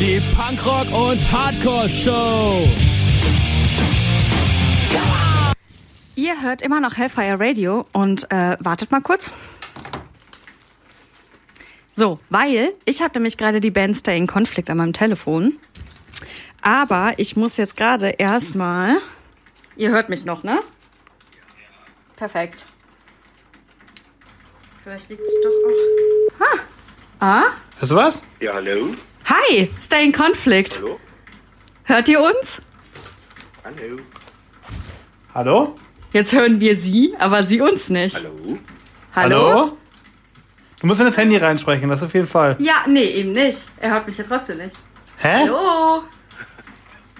Die Punkrock- und Hardcore-Show! Ihr hört immer noch Hellfire Radio und äh, wartet mal kurz. So, weil ich habe nämlich gerade die Band Stay in Conflict an meinem Telefon. Aber ich muss jetzt gerade erstmal. Ihr hört mich noch, ne? Perfekt. Vielleicht liegt es doch auch. Ah. Ah? Hörst du was? Ja, hallo. Hi, Stay in Conflict. Hallo. Hört ihr uns? Hallo. Hallo? Jetzt hören wir sie, aber sie uns nicht. Hallo. Hallo? Du musst in das Handy reinsprechen, das auf jeden Fall. Ja, nee, eben nicht. Er hört mich ja trotzdem nicht. Hä? Hallo?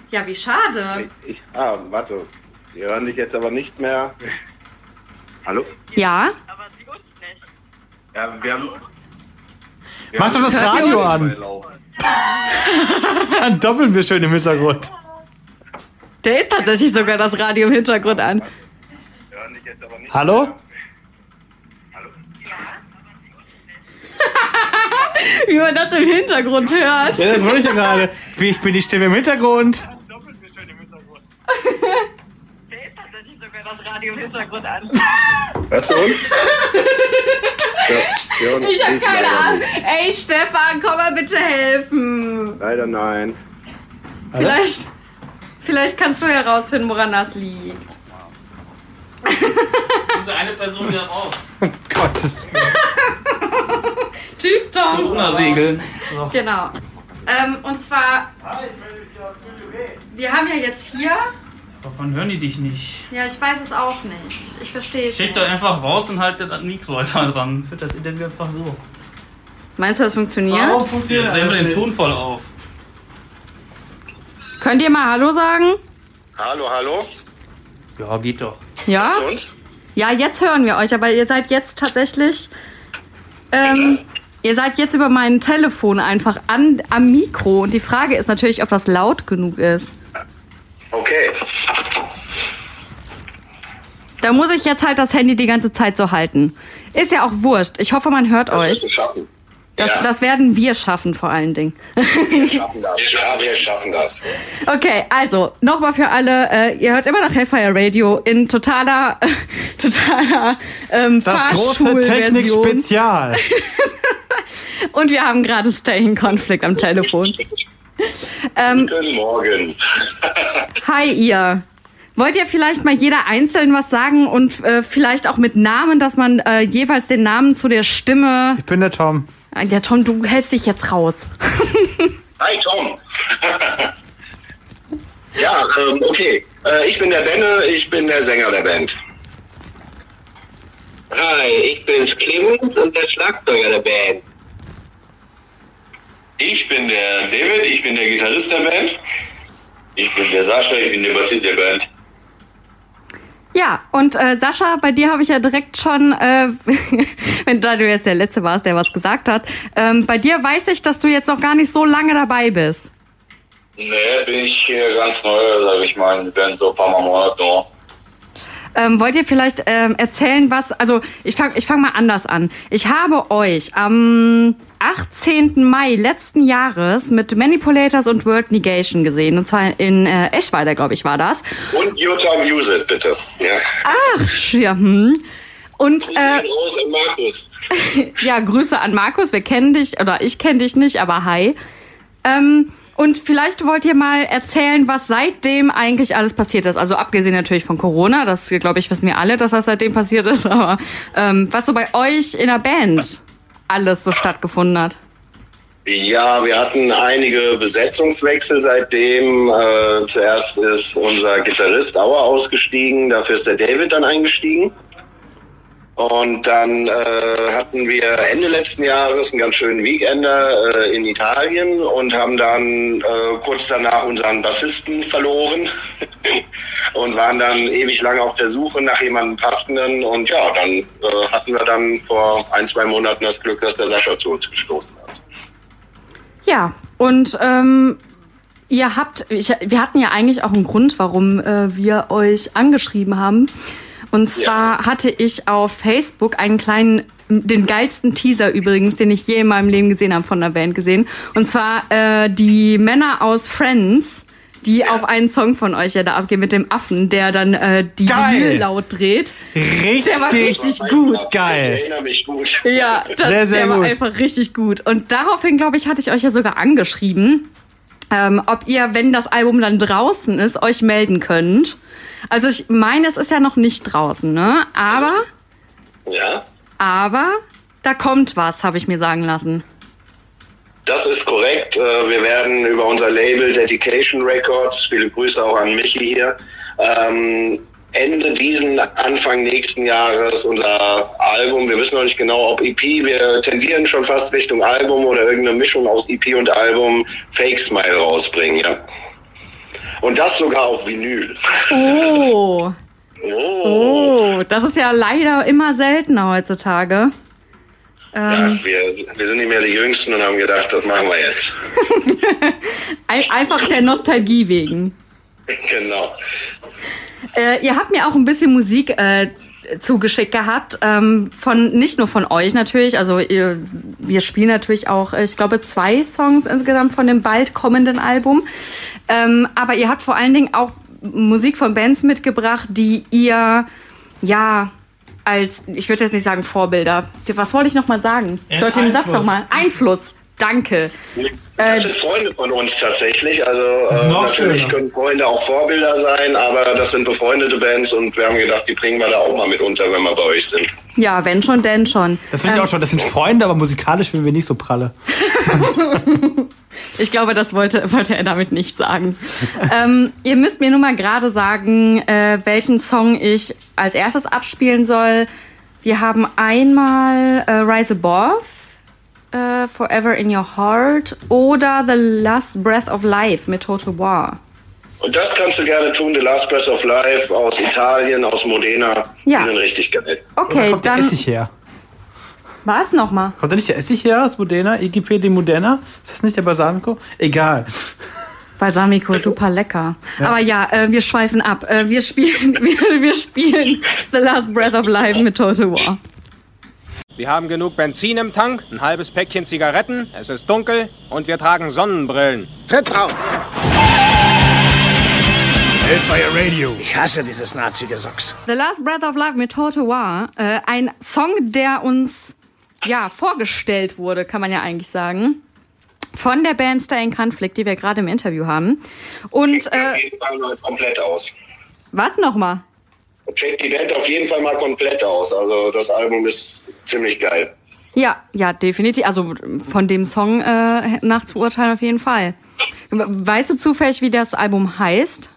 Ja, wie schade. Ich, ah, warte. Wir hören dich jetzt aber nicht mehr. Hallo? Ja? Ja, wir haben. Mach doch das Radio an. Dann doppeln wir schön im Hintergrund. Der ist tatsächlich sogar das Radio im Hintergrund an. Wir Hallo? Hallo? Wie man das im Hintergrund hört. Ja, das wollte ich ja gerade. Wie, ich bin die Stimme im Hintergrund. Der ist tatsächlich sogar das Radio im Hintergrund an. Hörst du uns? ja, wir hören Ich hab dich keine Ahnung. nicht. Ey, Stefan, komm mal bitte helfen. Leider nein. Vielleicht, vielleicht kannst du herausfinden, woran das liegt. Diese eine Person wieder raus. Gottes Willen. Tschüss, Tom. Corona-Regeln. Genau. Ähm, und zwar, wir haben ja jetzt hier, Warum hören die dich nicht? ja, ich weiß es auch nicht. Ich verstehe es Steck nicht. doch einfach raus und halt das Mikro einfach dran. Führt das Interview einfach so. Meinst du, das funktioniert? Warum Ja, funktioniert drehen wir den nicht? Ton voll auf. Könnt ihr mal Hallo sagen? Hallo, hallo? Ja, geht doch. Ja? Uns? Ja, jetzt hören wir euch, aber ihr seid jetzt tatsächlich. Ähm, ihr seid jetzt über mein Telefon einfach an, am Mikro. Und die Frage ist natürlich, ob das laut genug ist. Okay. Da muss ich jetzt halt das Handy die ganze Zeit so halten. Ist ja auch wurscht. Ich hoffe, man hört euch. Wir schaffen. Das, ja, das werden wir schaffen, vor allen Dingen. wir schaffen das. Ja, wir schaffen das. Okay, also nochmal für alle, äh, ihr hört immer noch Hellfire Radio in totaler, totaler ähm, Das große. Technik-Spezial. Und wir haben gerade Stay in Conflict am Telefon. Ähm, Guten Morgen. hi ihr. Wollt ihr vielleicht mal jeder einzeln was sagen und äh, vielleicht auch mit Namen, dass man äh, jeweils den Namen zu der Stimme. Ich bin der Tom. Ah, Ja, Tom, du hältst dich jetzt raus. Hi, Tom. ja, ähm, okay. Äh, ich bin der Benne, ich bin der Sänger der Band. Hi, ich bin's Clemens und der Schlagzeuger der Band. Ich bin der David, ich bin der Gitarrist der Band. Ich bin der Sascha, ich bin der Bassist der Band. Ja, und äh, Sascha, bei dir habe ich ja direkt schon, äh, wenn da du jetzt der Letzte warst, der was gesagt hat, ähm, bei dir weiß ich, dass du jetzt noch gar nicht so lange dabei bist. Nee, bin ich hier ganz neu, sag ich mal, die Band so ein paar Mal Monate noch. Ähm, wollt ihr vielleicht ähm, erzählen, was, also ich fange ich fang mal anders an. Ich habe euch am 18. Mai letzten Jahres mit Manipulators und World Negation gesehen. Und zwar in äh, Eschweiler, glaube ich, war das. Und Jutta It, bitte. Ja. Ach, ja, hm. Und Grüße äh, raus an Markus. ja, Grüße an Markus. Wir kennen dich, oder ich kenne dich nicht, aber hi. Ähm, und vielleicht wollt ihr mal erzählen, was seitdem eigentlich alles passiert ist. Also abgesehen natürlich von Corona, das glaube ich wissen wir alle, dass das seitdem passiert ist, aber ähm, was so bei euch in der Band alles so stattgefunden hat. Ja, wir hatten einige Besetzungswechsel seitdem. Äh, zuerst ist unser Gitarrist Auer ausgestiegen, dafür ist der David dann eingestiegen. Und dann äh, hatten wir Ende letzten Jahres einen ganz schönen Weekender äh, in Italien und haben dann äh, kurz danach unseren Bassisten verloren und waren dann ewig lange auf der Suche nach jemandem passenden. Und ja, dann äh, hatten wir dann vor ein, zwei Monaten das Glück, dass der Sascha zu uns gestoßen ist. Ja, und ähm, ihr habt, ich, wir hatten ja eigentlich auch einen Grund, warum äh, wir euch angeschrieben haben. Und zwar hatte ich auf Facebook einen kleinen, den geilsten Teaser übrigens, den ich je in meinem Leben gesehen habe von der Band gesehen. Und zwar äh, die Männer aus Friends, die auf einen Song von euch ja da abgehen mit dem Affen, der dann äh, die Geil. Laut dreht. Richtig, Der war richtig gut. geil. Ich erinnere mich gut. Ja, das, Sehr, sehr der war gut. einfach richtig gut. Und daraufhin, glaube ich, hatte ich euch ja sogar angeschrieben, ähm, ob ihr, wenn das Album dann draußen ist, euch melden könnt. Also ich meine, es ist ja noch nicht draußen, ne? Aber, Ja, aber da kommt was, habe ich mir sagen lassen. das ist korrekt. Äh, Wir werden über unser Label Dedication Records, viele Grüße auch an Michi hier, ähm, Ende diesen, Anfang nächsten Jahres unser Album, wir wissen noch nicht genau, ob EP, wir tendieren schon fast Richtung Album oder irgendeine Mischung aus EP und Album Fake Smile rausbringen, ja. Und das sogar auf Vinyl. Oh, Oh. oh, das ist ja leider immer seltener heutzutage. Ja, wir, wir sind nicht mehr die Jüngsten und haben gedacht, das machen wir jetzt. Ein, einfach der Nostalgie wegen. genau. Äh, ihr habt mir auch ein bisschen Musik äh, zugeschickt gehabt, ähm, von nicht nur von euch natürlich, also ihr, wir spielen natürlich auch, äh, ich glaube, zwei Songs insgesamt von dem bald kommenden Album. Ähm, aber ihr habt vor allen Dingen auch Musik von Bands mitgebracht, die ihr ja als, ich würde jetzt nicht sagen Vorbilder. Was wollte ich noch mal sagen? Sollte den Satz Einfluss. noch mal Einfluss. Danke. Das sind Freunde von uns tatsächlich. Also äh, noch natürlich schöner. können Freunde auch Vorbilder sein, aber das sind befreundete Bands und wir haben gedacht, die bringen wir da auch mal mit unter, wenn wir bei euch sind. Ja, wenn schon, denn schon. Das finde ich Ähm, auch schon. Das sind Freunde, aber musikalisch sind wir nicht so pralle. Ich glaube, das wollte, wollte er damit nicht sagen. ähm, ihr müsst mir nur mal gerade sagen, äh, welchen Song ich als erstes abspielen soll. Wir haben einmal äh, Rise Above, äh, Forever in Your Heart oder The Last Breath of Life mit Total War. Und das kannst du gerne tun, The Last Breath of Life aus Italien, aus Modena. Ja. Die sind richtig geil. Okay, kommt der dann Essig her? was nochmal? Kommt da nicht der Essig her aus Modena? IGP de Modena? Ist das nicht der Balsamico? Egal. Balsamico, super lecker. Aber ja, äh, wir schweifen ab. Äh, wir spielen, wir, wir spielen The Last Breath of Life mit Total War. Wir haben genug Benzin im Tank, ein halbes Päckchen Zigaretten, es ist dunkel und wir tragen Sonnenbrillen. Tritt drauf! Hellfire Radio. Ich hasse dieses Nazi-Gesocks. The Last Breath of Life mit War. Äh, ein Song, der uns ja vorgestellt wurde, kann man ja eigentlich sagen. Von der Band Stay in Conflict, die wir gerade im Interview haben. Und äh, komplett aus. was nochmal? Checkt die Band auf jeden Fall mal komplett aus. Also das Album ist ziemlich geil. Ja, ja, definitiv. Also von dem Song äh, nach zu urteilen auf jeden Fall. Weißt du zufällig, wie das Album heißt?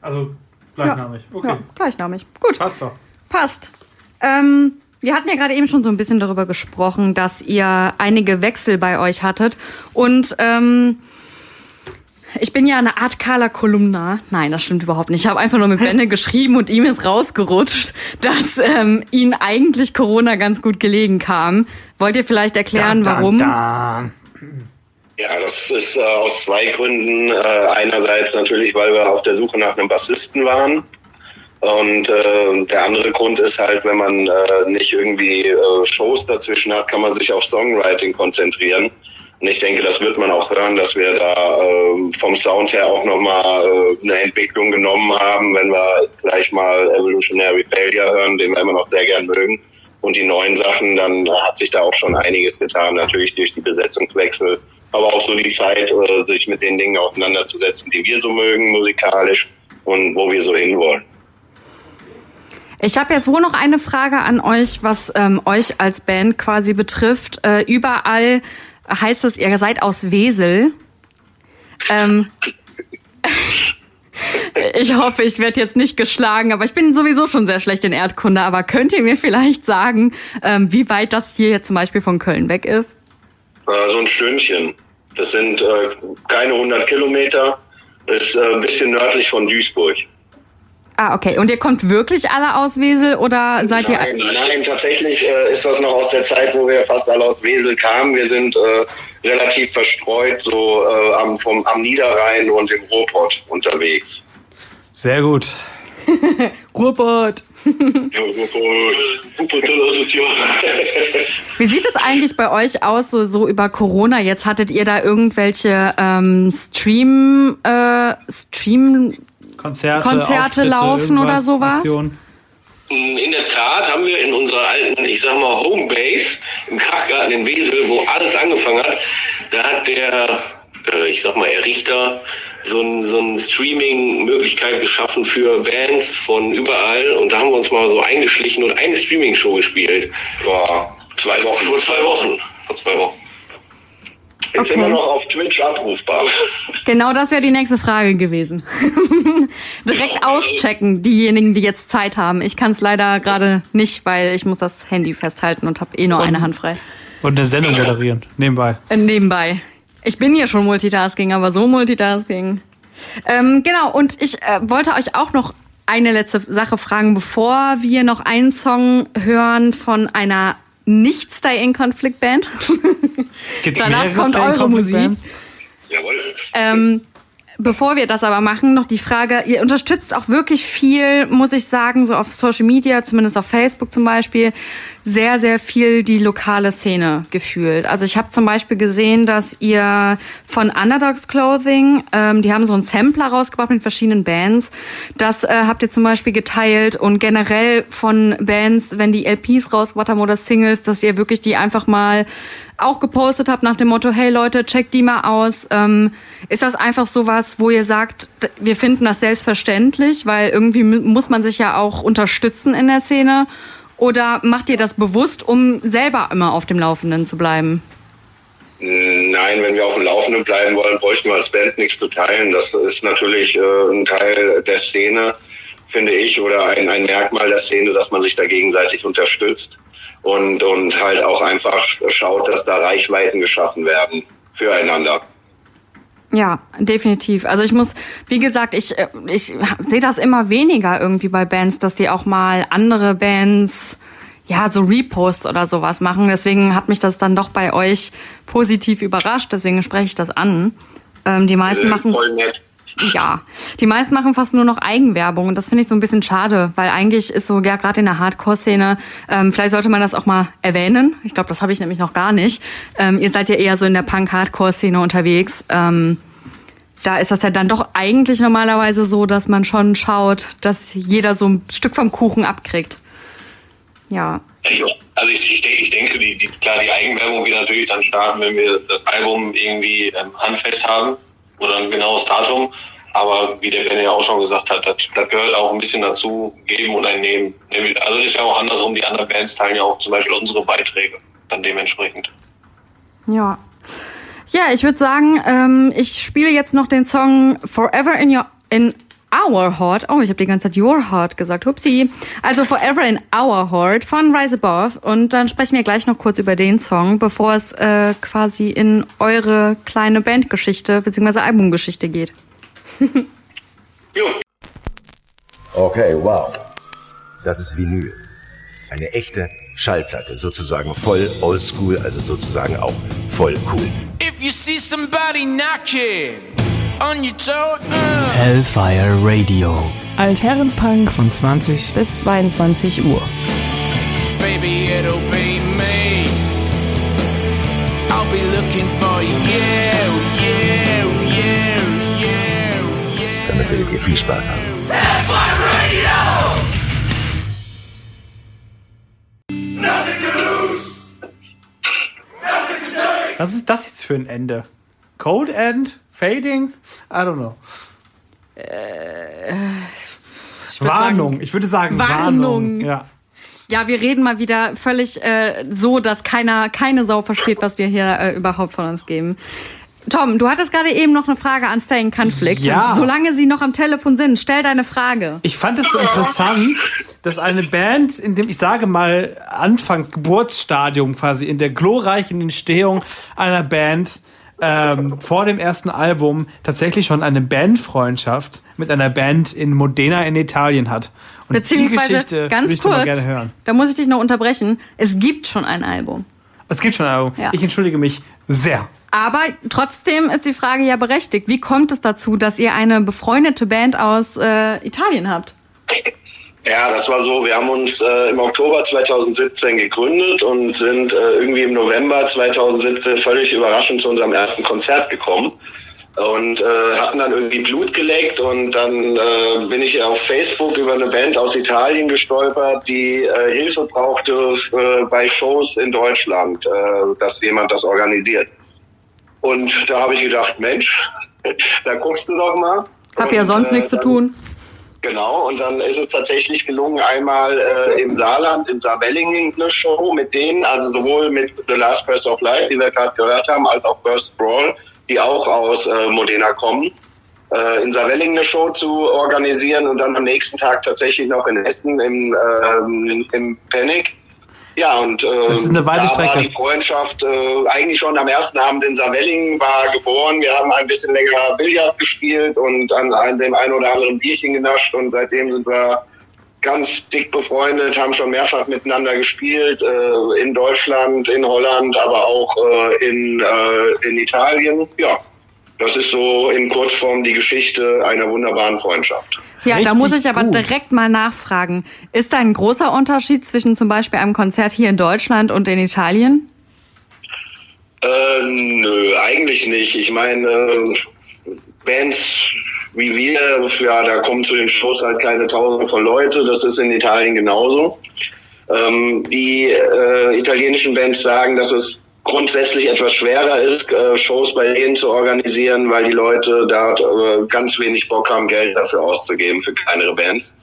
Also gleichnamig. Okay. Ja, gleichnamig. Gut. Passt doch. Passt. Ähm, wir hatten ja gerade eben schon so ein bisschen darüber gesprochen, dass ihr einige Wechsel bei euch hattet. Und ähm, ich bin ja eine Art Carla Kolumna. Nein, das stimmt überhaupt nicht. Ich habe einfach nur mit Bände geschrieben und ihm ist rausgerutscht, dass ähm, ihnen eigentlich Corona ganz gut gelegen kam. Wollt ihr vielleicht erklären, warum? Ja, das ist äh, aus zwei Gründen. Äh, einerseits natürlich, weil wir auf der Suche nach einem Bassisten waren. Und äh, der andere Grund ist halt, wenn man äh, nicht irgendwie äh, Shows dazwischen hat, kann man sich auf Songwriting konzentrieren. Und ich denke, das wird man auch hören, dass wir da äh, vom Sound her auch nochmal äh, eine Entwicklung genommen haben, wenn wir gleich mal Evolutionary Failure hören, den wir immer noch sehr gern mögen. Und die neuen Sachen, dann hat sich da auch schon einiges getan, natürlich durch die Besetzungswechsel, aber auch so die Zeit, äh, sich mit den Dingen auseinanderzusetzen, die wir so mögen musikalisch und wo wir so hinwollen. Ich habe jetzt wohl noch eine Frage an euch, was ähm, euch als Band quasi betrifft. Äh, überall heißt es, ihr seid aus Wesel. Ähm, ich hoffe, ich werde jetzt nicht geschlagen, aber ich bin sowieso schon sehr schlecht in Erdkunde. Aber könnt ihr mir vielleicht sagen, ähm, wie weit das hier jetzt zum Beispiel von Köln weg ist? Äh, so ein Stündchen. Das sind äh, keine 100 Kilometer, ist äh, ein bisschen nördlich von Duisburg. Ah, okay. Und ihr kommt wirklich alle aus Wesel oder seid ihr... Nein, nein, tatsächlich äh, ist das noch aus der Zeit, wo wir fast alle aus Wesel kamen. Wir sind äh, relativ verstreut, so äh, am, vom, am Niederrhein und im Ruhrpott unterwegs. Sehr gut. Ruhrpott. Wie sieht es eigentlich bei euch aus, so, so über Corona? Jetzt hattet ihr da irgendwelche ähm, Stream, äh, Stream Konzerte, Konzerte Auftritte, laufen oder sowas? Aktionen. In der Tat haben wir in unserer alten, ich sag mal, Homebase im Krachgarten in Wesel, wo alles angefangen hat, da hat der, äh, ich sag mal, Errichter so ein, so ein Streaming-Möglichkeit geschaffen für Bands von überall und da haben wir uns mal so eingeschlichen und eine Streaming-Show gespielt. Vor zwei Wochen. Vor zwei Wochen. Vor zwei Wochen. Ist Okay. immer noch auf Twitch abrufbar. Genau das wäre die nächste Frage gewesen. Direkt auschecken, diejenigen, die jetzt Zeit haben. Ich kann es leider gerade nicht, weil ich muss das Handy festhalten und habe eh nur eine Hand frei. Und eine Sendung moderieren, nebenbei. Äh, nebenbei. Ich bin hier schon Multitasking, aber so Multitasking. Ähm, genau, und ich äh, wollte euch auch noch eine letzte Sache fragen, bevor wir noch einen Song hören von einer nicht Stay in Konflikt Band. Gibt's Danach kommt Stay eure Conflict Musik. Bands? Jawohl. Ähm, bevor wir das aber machen, noch die Frage, ihr unterstützt auch wirklich viel, muss ich sagen, so auf Social Media, zumindest auf Facebook zum Beispiel, sehr, sehr viel die lokale Szene gefühlt. Also ich habe zum Beispiel gesehen, dass ihr von Underdogs Clothing, ähm, die haben so einen Sampler rausgebracht mit verschiedenen Bands. Das äh, habt ihr zum Beispiel geteilt und generell von Bands, wenn die LPs rausgebracht haben oder Singles, dass ihr wirklich die einfach mal auch gepostet habt nach dem Motto, hey Leute, checkt die mal aus. Ähm, ist das einfach sowas, wo ihr sagt, wir finden das selbstverständlich, weil irgendwie mu- muss man sich ja auch unterstützen in der Szene? Oder macht ihr das bewusst, um selber immer auf dem Laufenden zu bleiben? Nein, wenn wir auf dem Laufenden bleiben wollen, bräuchten wir als Band nichts zu teilen. Das ist natürlich äh, ein Teil der Szene, finde ich, oder ein, ein Merkmal der Szene, dass man sich da gegenseitig unterstützt und, und halt auch einfach schaut, dass da Reichweiten geschaffen werden füreinander. Ja, definitiv. Also ich muss, wie gesagt, ich, äh, ich sehe das immer weniger irgendwie bei Bands, dass die auch mal andere Bands, ja, so Reposts oder sowas machen. Deswegen hat mich das dann doch bei euch positiv überrascht. Deswegen spreche ich das an. Ähm, die meisten Äh, machen Voll nett. Ja, die meisten machen fast nur noch Eigenwerbung und das finde ich so ein bisschen schade, weil eigentlich ist so, ja, gerade in der Hardcore-Szene, ähm, vielleicht sollte man das auch mal erwähnen. Ich glaube, das habe ich nämlich noch gar nicht. Ähm, ihr seid ja eher so in der Punk-Hardcore-Szene unterwegs. Ähm, da ist das ja dann doch eigentlich normalerweise so, dass man schon schaut, dass jeder so ein Stück vom Kuchen abkriegt. Ja. Also ich, ich, denke- ich denke, die, die, klar, die Eigenwerbung wird natürlich dann starten, wenn wir das Album irgendwie ähm, handfest haben oder ein genaues Datum. Aber wie der Ben ja auch schon gesagt hat, das, das gehört auch ein bisschen dazu, geben und ein. Also ist ja auch andersrum, die anderen Bands teilen ja auch zum Beispiel unsere Beiträge dann dementsprechend. Ja. Ja, ich würde sagen, ähm, ich spiele jetzt noch den Song Forever in Your in Our Heart. Oh, ich habe die ganze Zeit Your Heart gesagt. Hupsi. Also Forever in Our Heart von Rise Above. Und dann sprechen wir gleich noch kurz über den Song, bevor es äh, quasi in eure kleine Bandgeschichte bzw. Albumgeschichte geht. Okay, wow. Das ist Vinyl. Eine echte Schallplatte, sozusagen voll oldschool, also sozusagen auch voll cool. If you see somebody knocking on your uh. Hellfire Radio. Altherrenpunk von 20 bis 22 Uhr. baby, it'll be me. I'll be looking for you, yeah, yeah, yeah, yeah, yeah. Damit werdet ihr viel Spaß haben. Was ist das jetzt für ein Ende? Cold End? Fading? I don't know. Ich würd Warnung. sagen- ich würde sagen Warnung. Warnung. Ja. Ja, wir reden mal wieder völlig äh, so, dass keiner, keine Sau versteht, was wir hier äh, überhaupt von uns geben. Tom, du hattest gerade eben noch eine Frage an Stay in Conflict. Ja. Solange sie noch am Telefon sind, stell deine Frage. Ich fand es so interessant, dass eine Band in dem, ich sage mal, Anfang, Geburtsstadium quasi, in der glorreichen Entstehung einer Band ähm, vor dem ersten Album tatsächlich schon eine Bandfreundschaft mit einer Band in Modena in Italien hat. Und die Beziehungsweise, Geschichte ganz würde ich kurz, gerne hören. da muss ich dich noch unterbrechen. Es gibt schon ein Album. Es gibt schon ein Album. Ja. Ich entschuldige mich sehr. Aber trotzdem ist die Frage ja berechtigt. Wie kommt es dazu, dass ihr eine befreundete Band aus äh, Italien habt? Ja, das war so. Wir haben uns äh, im Oktober 2017 gegründet und sind äh, irgendwie im November 2017 völlig überraschend zu unserem ersten Konzert gekommen und äh, hatten dann irgendwie Blut geleckt und dann äh, bin ich auf Facebook über eine Band aus Italien gestolpert, die äh, Hilfe brauchte äh, bei Shows in Deutschland, äh, dass jemand das organisiert. Und da habe ich gedacht, Mensch, da guckst du doch mal. Hab ja Und, sonst äh, nichts zu tun. Genau, und dann ist es tatsächlich gelungen, einmal äh, im Saarland, in Saarwellingen eine Show mit denen, also sowohl mit The Last Press of Life, die wir gerade gehört haben, als auch Burst Brawl, die auch aus äh, Modena kommen, äh, in Saarwellingen eine Show zu organisieren und dann am nächsten Tag tatsächlich noch in Essen im, ähm, im Panic. Ja, und äh, Das ist eine weite da Strecke. war die Freundschaft äh, eigentlich schon am ersten Abend in Saarwellingen war geboren. Wir haben ein bisschen länger Billard gespielt und an, an dem einen oder anderen Bierchen genascht und seitdem sind wir ganz dick befreundet, haben schon mehrfach miteinander gespielt, äh, in Deutschland, in Holland, aber auch äh, in, äh, in Italien. Ja, das ist so in Kurzform die Geschichte einer wunderbaren Freundschaft. Ja, da Richtig muss ich aber gut. direkt mal nachfragen. Ist da ein großer Unterschied zwischen zum Beispiel einem Konzert hier in Deutschland und in Italien? Äh, nö, eigentlich nicht. Ich meine, äh, Bands wie wir, ja, da kommen zu den Shows halt keine Tausende von Leute. Das ist in Italien genauso. Ähm, die äh, italienischen Bands sagen, dass es grundsätzlich etwas schwerer ist, äh, Shows bei denen zu organisieren, weil die Leute da äh, ganz wenig Bock haben, Geld dafür auszugeben für kleinere Bands.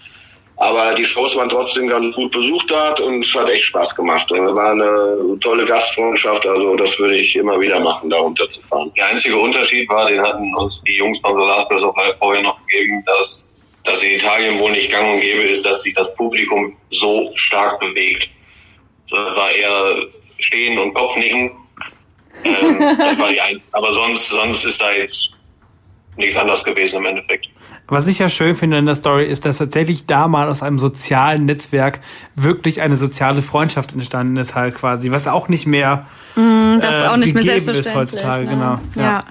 Aber die Shows waren trotzdem ganz gut besucht dort und es hat echt Spaß gemacht. Und war eine tolle Gastfreundschaft, also das würde ich immer wieder machen, da runterzufahren. Der einzige Unterschied war, den hatten uns die Jungs von The Last Press of Life vorher noch gegeben, dass, dass in Italien wohl nicht gang und gäbe ist, dass sich das Publikum so stark bewegt. Das war eher Stehen und Kopfnicken. Ähm, das war die ein Aber sonst, sonst ist da jetzt nichts anderes gewesen im Endeffekt. Was ich ja schön finde in der Story ist, dass tatsächlich da mal aus einem sozialen Netzwerk wirklich eine soziale Freundschaft entstanden ist, halt quasi, was auch nicht mehr Mm, Das ist äh, auch nicht mehr gegeben ist selbstverständlich. heutzutage, ne? genau. Ja.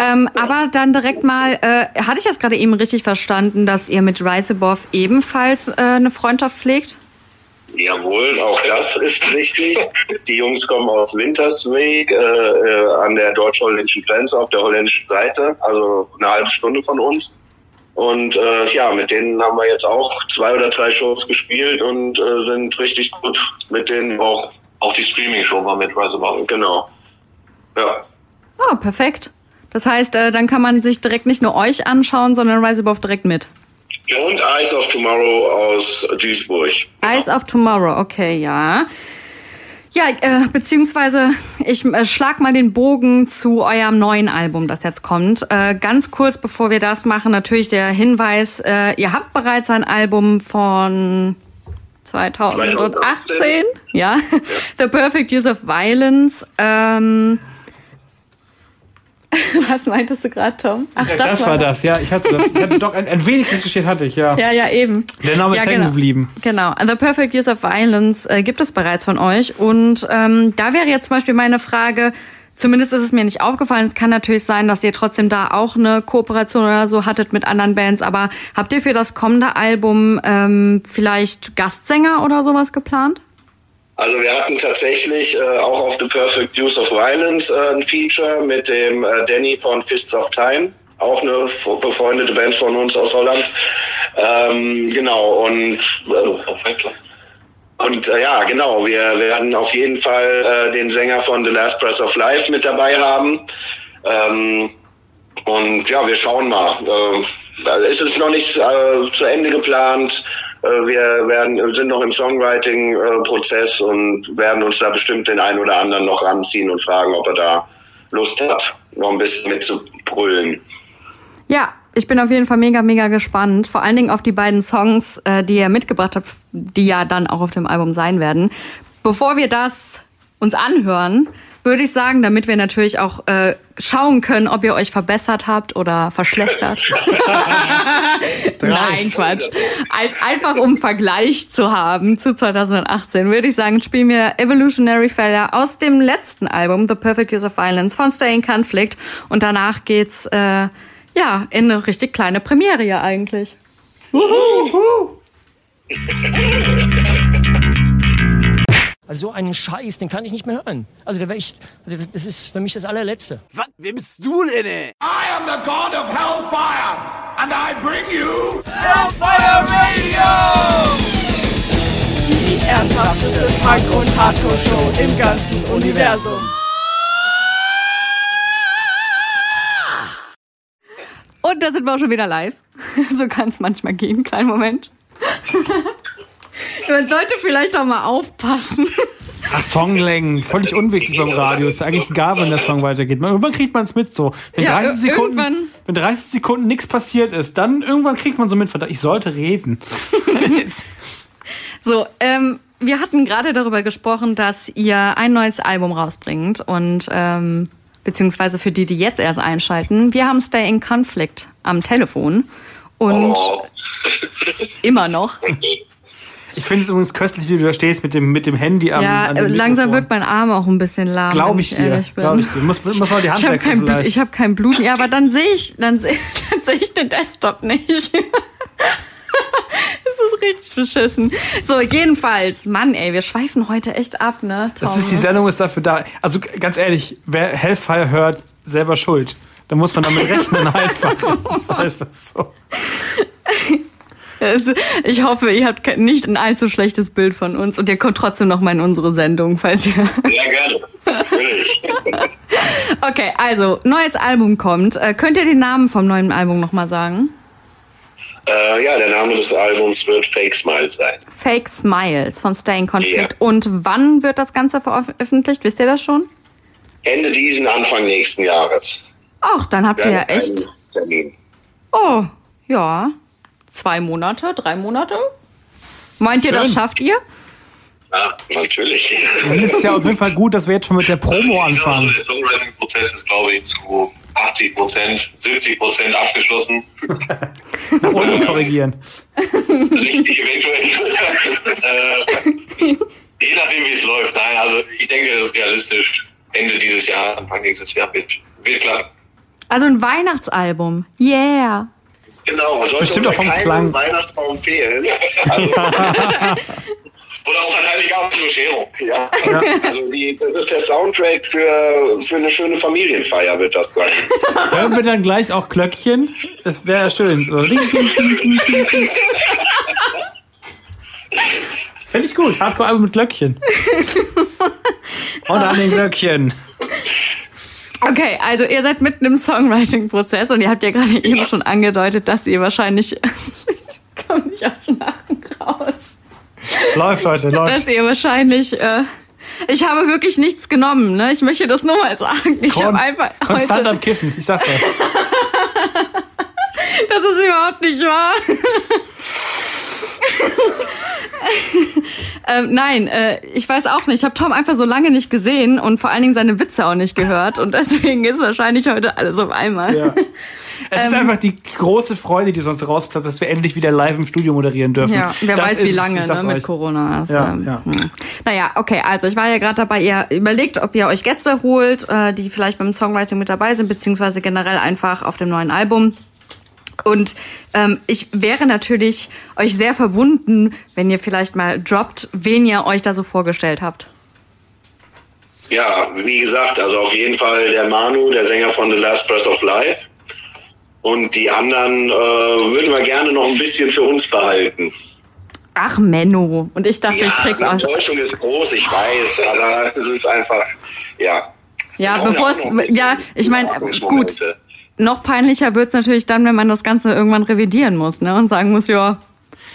Ähm, aber dann direkt mal, äh, hatte ich das gerade eben richtig verstanden, dass ihr mit Rise Above ebenfalls äh, eine Freundschaft pflegt? Jawohl, auch das ist richtig. Die Jungs kommen aus Wintersweg äh, äh, an der deutsch-holländischen Grenze auf der holländischen Seite, also eine halbe Stunde von uns. Und äh, ja, mit denen haben wir jetzt auch zwei oder drei Shows gespielt und äh, sind richtig gut mit denen auch. Auch die Streaming-Show war mit Rise Above. Genau. Ja. Oh, perfekt. Das heißt, äh, dann kann man sich direkt nicht nur euch anschauen, sondern Rise Above direkt mit. Und Eyes of Tomorrow aus Duisburg. Eyes of Tomorrow, okay, ja. Ja, äh, beziehungsweise ich äh, schlag mal den Bogen zu eurem neuen Album, das jetzt kommt. Äh, ganz kurz, bevor wir das machen, natürlich der Hinweis, äh, ihr habt bereits ein Album von 2018, ja, The Perfect Use of Violence. Ähm, was meintest du gerade, Tom? Ach, Ja, das, war das, ja. Ich hatte das. Ich hatte doch ein, ein wenig recherchiert, hatte ich, ja. Ja, ja, eben. Der Name ist Ja, hängen genau. geblieben. Genau. The Perfect Use of Violence äh, gibt es bereits von euch. Und ähm, da wäre jetzt zum Beispiel meine Frage, zumindest ist es mir nicht aufgefallen, es kann natürlich sein, dass ihr trotzdem da auch eine Kooperation oder so hattet mit anderen Bands, aber habt ihr für das kommende Album ähm, vielleicht Gastsänger oder sowas geplant? Also wir hatten tatsächlich äh, auch auf The Perfect Use of Violence äh, ein Feature mit dem äh, Danny von Fists of Time, auch eine befreundete Band von uns aus Holland. Ähm, genau, und äh, und äh, ja, genau, wir werden auf jeden Fall äh, den Sänger von The Last Press of Life mit dabei haben. Ähm, und ja, wir schauen mal. Äh, es ist noch nicht äh, zu Ende geplant. Äh, wir werden, sind noch im Songwriting-Prozess und werden uns da bestimmt den einen oder anderen noch ranziehen und fragen, ob er da Lust hat, noch ein bisschen mitzubrüllen. Ja, ich bin auf jeden Fall mega, mega gespannt. Vor allen Dingen auf die beiden Songs, äh, die ihr mitgebracht habt, die ja dann auch auf dem Album sein werden. Bevor wir das uns anhören, würde ich sagen, damit wir natürlich auch äh, schauen können, ob ihr euch verbessert habt oder verschlechtert. Nein, Quatsch. Ein, einfach um Vergleich zu haben zu 2018, würde ich sagen, spielen wir Evolutionary Failure aus dem letzten Album, The Perfect Use of Violence von Stay in Conflict. Und danach geht's äh, ja in eine richtig kleine Premiere ja eigentlich. Also so einen Scheiß, den kann ich nicht mehr hören. Also da wäre ich, also das ist für mich das allerletzte. Was? Wer bist du denn? ey? I am the god of hellfire, and I bring you Hellfire Radio! Die ernsthafteste Punk- und Hardcore-Show im ganzen Universum. Und da sind wir auch schon wieder live. So kann es manchmal gehen. Kleinen Moment. Man sollte vielleicht auch mal aufpassen. Ach, Songlängen, völlig unwichtig beim Radio. Ist eigentlich egal, wenn der Song weitergeht. Man, irgendwann kriegt man es mit so. Wenn Ja, 30 ir- Sekunden, wenn 30 Sekunden nichts passiert ist, dann irgendwann kriegt man so mit, verdammt, ich sollte reden. So, ähm, wir hatten gerade darüber gesprochen, dass ihr ein neues Album rausbringt und ähm, beziehungsweise für die, die jetzt erst einschalten, wir haben Stay in Conflict am Telefon und Oh. immer noch. Ich finde es übrigens köstlich, wie du da stehst mit dem, mit dem Handy am, ja, an langsam wird mein Arm auch ein bisschen lahm. Glaub wenn ich dir, ich dir. Muss- muss mal die Hand ich habe wechseln kein, ich hab kein Blut. Ja, aber dann sehe ich, dann sehe dann seh ich den Desktop nicht. das ist richtig beschissen. So, jedenfalls, Mann, ey, wir schweifen heute echt ab, ne? Das ist, die? Sendung ist dafür da. Also ganz ehrlich, wer Hellfire hört, selber schuld. Da muss man damit rechnen einfach. Das ist einfach so. Es- Ich hoffe, ihr habt nicht ein allzu schlechtes Bild von uns und ihr kommt trotzdem noch mal in unsere Sendung, falls ihr. Sehr gerne. Natürlich. Okay, also neues Album kommt. Äh, könnt ihr den Namen vom neuen Album noch mal sagen? äh, ja, der Name des Albums wird Fake Smile sein. Fake Smiles von Stay in Conflict. Ja. Und wann wird das Ganze veröffentlicht? Wisst ihr das schon? Ende diesen, Anfang nächsten Jahres. Ach, dann habt ihr ja echt. Termin. Oh, ja. Zwei Monate, drei Monate? Meint ihr, das Schön. schafft ihr? Ja, natürlich. Dann ist es ja auf jeden Fall gut, dass wir jetzt schon mit der Promo anfangen. Der Songwriting-Prozess ist, glaube ich, zu 80 Prozent, 70 Prozent abgeschlossen. Unten korrigieren. Richtig, eventuell. äh, je nachdem, wie es läuft. Nein, also ich denke, das ist realistisch. Ende dieses Jahr, Anfang nächstes Jahr wird, wird klar. Also ein Weihnachtsalbum. Yeah. Genau, sollte Bestimmt uns auch vom kein Klang. Weihnachtsbaum fehlen. Also, oder auch an Heiligabend zur Bescherung. Ja. Also die, das ist der Soundtrack für, für eine schöne Familienfeier wird das sein. Hören wir dann gleich auch Glöckchen? Das wäre ja schön. So. Fände ich gut. Hardcore-Album mit Glöckchen. Und an den Glöckchen. Okay, also ihr seid mitten im Songwriting-Prozess und ihr habt ja gerade eben schon angedeutet, dass ihr wahrscheinlich. ich komme nicht aus dem Lachen raus. Läuft heute, läuft. Dass ihr wahrscheinlich. Äh, ich habe wirklich nichts genommen, ne? Ich möchte das nur mal sagen. Ich habe einfach Konstant heute. am Kiffen. Ich sag's dir. Das ist überhaupt nicht wahr. ähm, nein, äh, ich weiß auch nicht. Ich habe Tom einfach so lange nicht gesehen und vor allen Dingen seine Witze auch nicht gehört. Und deswegen ist wahrscheinlich heute alles auf einmal. Ja. Es ist Ähm, einfach die große Freude, die sonst rausplatzt, dass wir endlich wieder live im Studio moderieren dürfen. Ja, wer Das weiß, ist wie lange ne, mit euch. Corona ist. Ja, ähm, ja. hm. Naja, okay, also ich war ja gerade dabei, ihr überlegt, ob ihr euch Gäste holt, äh, die vielleicht beim Songwriting mit dabei sind, beziehungsweise generell einfach auf dem neuen Album. Und ähm, ich wäre natürlich euch sehr verbunden, wenn ihr vielleicht mal droppt, wen ihr euch da so vorgestellt habt. Ja, wie gesagt, also auf jeden Fall der Manu, der Sänger von The Last Breath of Life. Und die anderen äh, würden wir gerne noch ein bisschen für uns behalten. Ach, Menno. Und ich dachte, ja, ich krieg's die aus. Enttäuschung ist groß, ich weiß, aber es ist einfach, ja. Ja, bevor es. Ja, ich meine, gut. Ordnungsmomente. Noch peinlicher wird's natürlich dann, wenn man das Ganze irgendwann revidieren muss, ne? Und sagen muss, ja,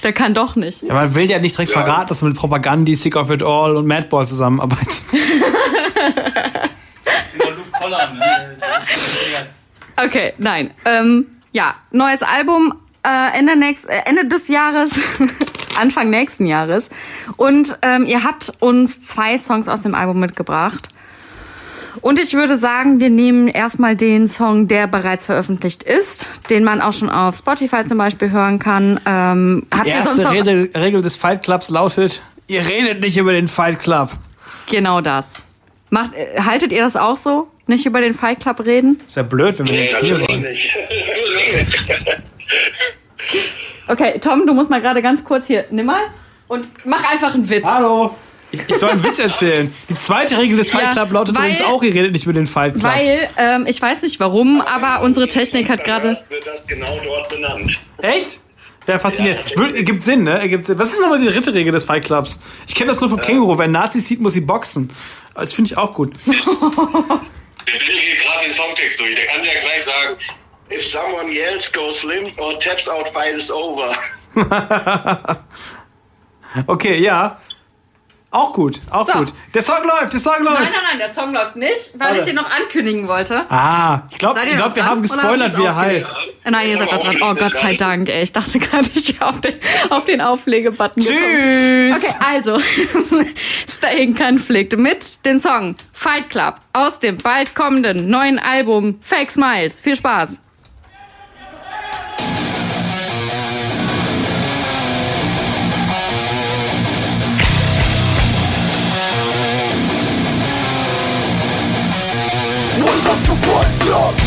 der kann doch nicht. Ja, man will ja nicht direkt verraten, dass man mit Propagandi, Sick of It All und Madball zusammenarbeitet. Okay, nein. Ähm, ja, neues Album äh, Ende, nächst, äh, Ende des Jahres, Anfang nächsten Jahres. Und ähm, ihr habt uns zwei Songs aus dem Album mitgebracht. Und ich würde sagen, wir nehmen erstmal den Song, der bereits veröffentlicht ist, den man auch schon auf Spotify zum Beispiel hören kann. Ähm, habt Die ihr sonst erste Regel, Regel des Fight Clubs lautet, ihr redet nicht über den Fight Club. genau das? Macht, äh, haltet ihr das auch so? Nicht über den Fight Club reden? Das wäre blöd, wenn wir den spielen wollen. nicht. Okay, Tom, du musst mal gerade ganz kurz hier, nimm mal und mach einfach einen Witz. Hallo. Ich, ich soll einen Witz erzählen. Die zweite Regel des Fight Ja, Club lautet weil- übrigens auch, ihr redet nicht über den Fight Club. Weil, ähm, ich weiß nicht warum, aber unsere Technik hat gerade. wird das genau dort benannt. Echt? Ja, faszinierend. Wür- Ergibt Sinn, ne? Ergibt Sinn. Was ist nochmal die dritte Regel des Fight Clubs? Ich kenne das nur vom Känguru. Wer Nazis sieht, muss sie boxen. Das finde ich auch gut. Der Bill geht gerade den Songtext durch, der kann ja gleich sagen. If someone yells, go slim or taps out, fight is over. Okay, ja. Auch gut, auch So. gut. Der Song läuft, der Song läuft. Nein, nein, nein, der Song läuft nicht, weil ich Warte. den noch ankündigen wollte. Ah, ich glaube, ich glaub, wir haben gespoilert, ich wie er heißt. Nein, ihr seid da dran. Oh Gott sei Dank, ey. Ich dachte gar nicht auf den, auf den Auflegebutton gekommen. Tschüss. Okay, also. Stay in Conflict mit dem Song Fight Club aus dem bald kommenden neuen Album Fake Smiles. Viel Spaß. Welcome to Fight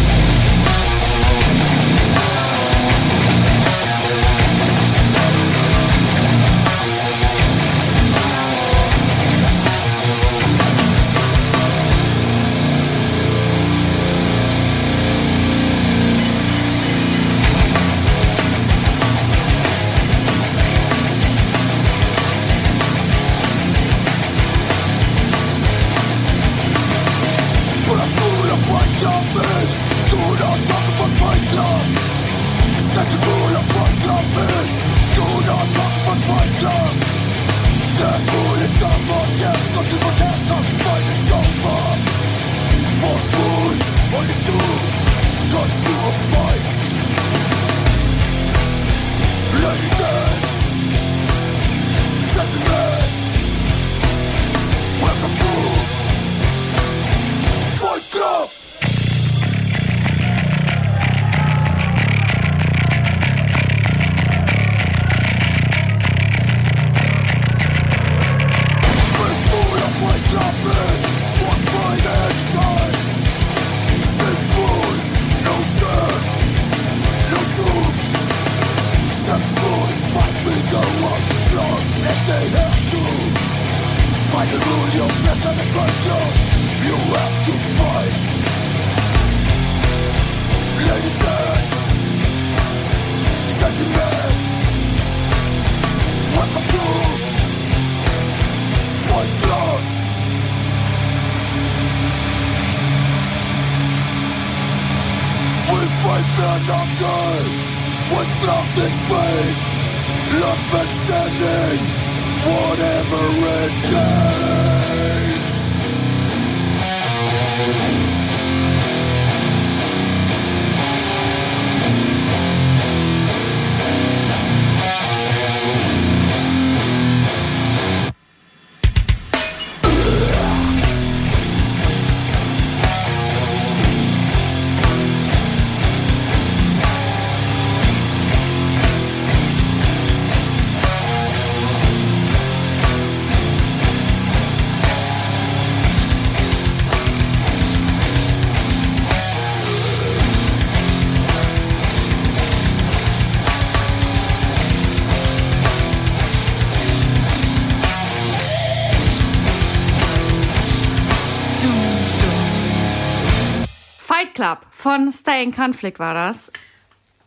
Club von Stay in Conflict war das.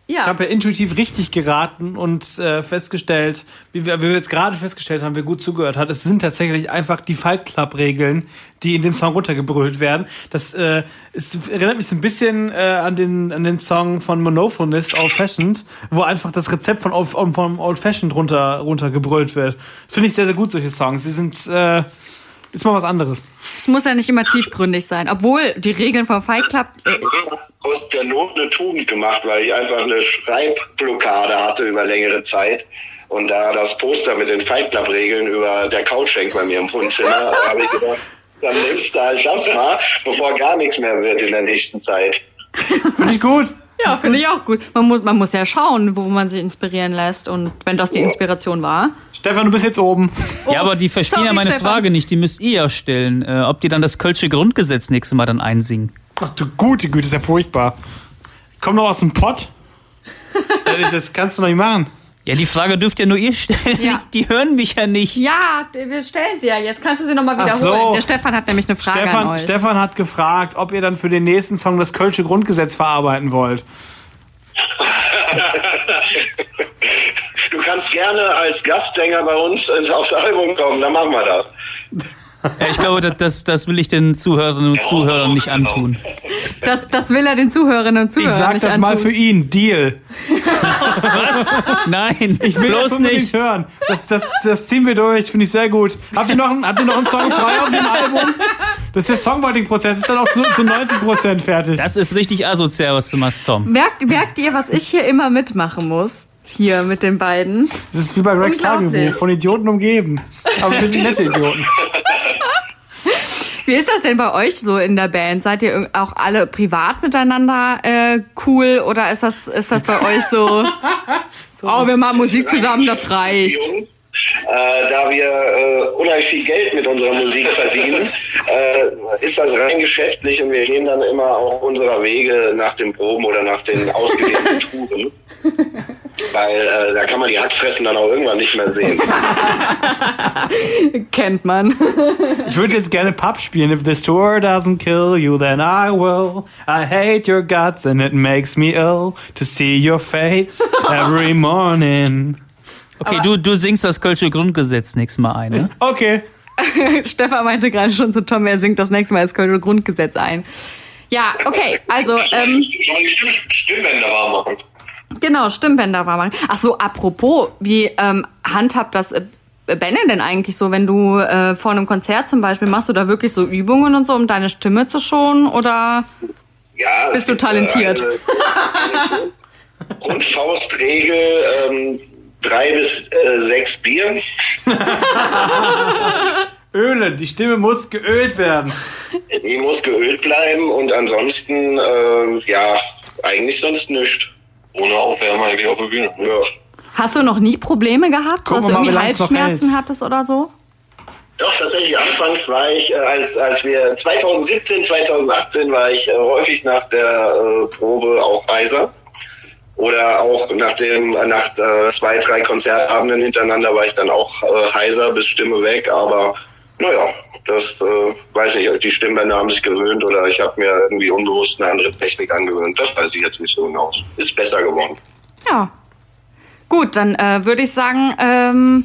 Ja. Ich habe ja intuitiv richtig geraten und äh, festgestellt, wie wir, wie wir jetzt gerade festgestellt haben, wer gut zugehört hat, es sind tatsächlich einfach die Fight Club Regeln, die in dem Song runtergebrüllt werden. Das äh, ist, erinnert mich so ein bisschen äh, an, den, an den Song von Monophonist, Old Fashioned, wo einfach das Rezept von, Old- von Old Fashioned runter, runtergebrüllt wird. Das finde ich sehr, sehr gut, solche Songs. Sie sind, äh, ist mal was anderes. Es muss ja nicht immer tiefgründig sein. Obwohl die Regeln vom Fight Club. Äh, aus der Not eine Tugend gemacht, weil ich einfach eine Schreibblockade hatte über längere Zeit. Und da das Poster mit den Fight Club Regeln über der Couch hängt bei mir im Wohnzimmer, habe ich gedacht, Dann nimmst du halt das mal, bevor gar nichts mehr wird in der nächsten Zeit. Finde ich gut. Ja, finde ich auch gut. Man muss, man muss ja schauen, wo man sich inspirieren lässt und wenn das die Inspiration war. Stefan, du bist jetzt oben. Ja, aber die verstehen ja meine Stefan. Frage nicht. Die müsst ihr ja stellen, äh, ob die dann das Kölsche Grundgesetz nächstes Mal dann einsingen. Ach du gute Güte, ist ja furchtbar. Komm noch aus dem Pott. Das kannst du noch nicht machen. Ja, die Frage dürft ja nur ihr stellen. Ja. Die hören mich ja nicht. Ja, wir stellen sie ja. Jetzt kannst du sie nochmal wiederholen. so. Der Stefan hat nämlich eine Frage an Stefan, euch. Stefan hat gefragt, ob ihr dann für den nächsten Song das Kölsche Grundgesetz verarbeiten wollt. Du kannst gerne als Gastsänger bei uns ins- aufs Album kommen, dann machen wir das. Ja, ich glaube, das, das, das will ich den Zuhörerinnen und Zuhörern nicht antun. Das, das will er den Zuhörerinnen und Ich Zuhörern sag nicht das mal antun. für ihn. Deal. Was? Nein, Ich will bloß das nicht. hören. Das, das, das ziehen wir durch, finde ich sehr gut. Habt ihr noch, einen- habt ihr noch einen Song frei auf dem Album? Das ist der Songwriting-Prozess, ist dann auch zu, zu 90% fertig. Das ist richtig asozial, was du machst, Tom. Merkt, merkt ihr, was ich hier immer mitmachen muss? Hier mit den beiden. Das ist wie bei Gregs. Tagebuch, von Idioten umgeben. Aber wir sind nette Idioten. Wie ist das denn bei euch so in der Band? Seid ihr auch alle privat miteinander äh, cool oder ist das, ist das bei euch so, oh, wir machen Musik zusammen, das reicht? Äh, da wir äh, unheimlich viel Geld mit unserer Musik verdienen, äh, ist das rein geschäftlich und wir gehen dann immer auch unserer Wege nach den Proben oder nach den ausgewählten Touren. Weil äh, da kann man die Hackfressen dann auch irgendwann nicht mehr sehen. Kennt man. Ich würde jetzt gerne Pub spielen. If this tour doesn't kill you, then I will. I hate your guts and it makes me ill to see your face every morning. Okay, du, du singst das Kölsche Grundgesetz nächstes Mal ein, ne? Okay. Stefan meinte gerade schon zu Tom, er singt das nächste Mal das Kölsche Grundgesetz ein. Ja, okay, also, ähm, Sollen die Stimm Stimmbänder warm machen? Genau, Stimmbänder war mal. Ach so, apropos, wie ähm, handhabt das äh, Benne denn eigentlich so, wenn du äh, vor einem Konzert zum Beispiel, machst du da wirklich so Übungen und so, um deine Stimme zu schonen oder Ja, bist du talentiert? eine Grundfaustregel, ähm, drei bis äh, sechs Bier. Ölen, die Stimme muss geölt werden. Die muss geölt bleiben und ansonsten, äh, ja, eigentlich sonst nichts. Ohne Aufwärmen eigentlich auf der Bühne. Ja. Hast du noch nie Probleme gehabt, Gucken dass du irgendwie Halsschmerzen hattest oder so? Doch, tatsächlich, anfangs war ich, äh, als, als wir 2017, 2018 war ich äh, häufig nach der äh, Probe auch heiser. Oder auch nach dem, nach zwei, drei Konzertabenden hintereinander war ich dann auch heiser bis Stimme weg. Aber naja, das äh, weiß nicht, die Stimmbänder haben sich gewöhnt oder ich habe mir irgendwie unbewusst eine andere Technik angewöhnt. Das weiß ich jetzt nicht so genau. Ist besser geworden. Ja. Gut, dann äh, würde ich sagen, ähm,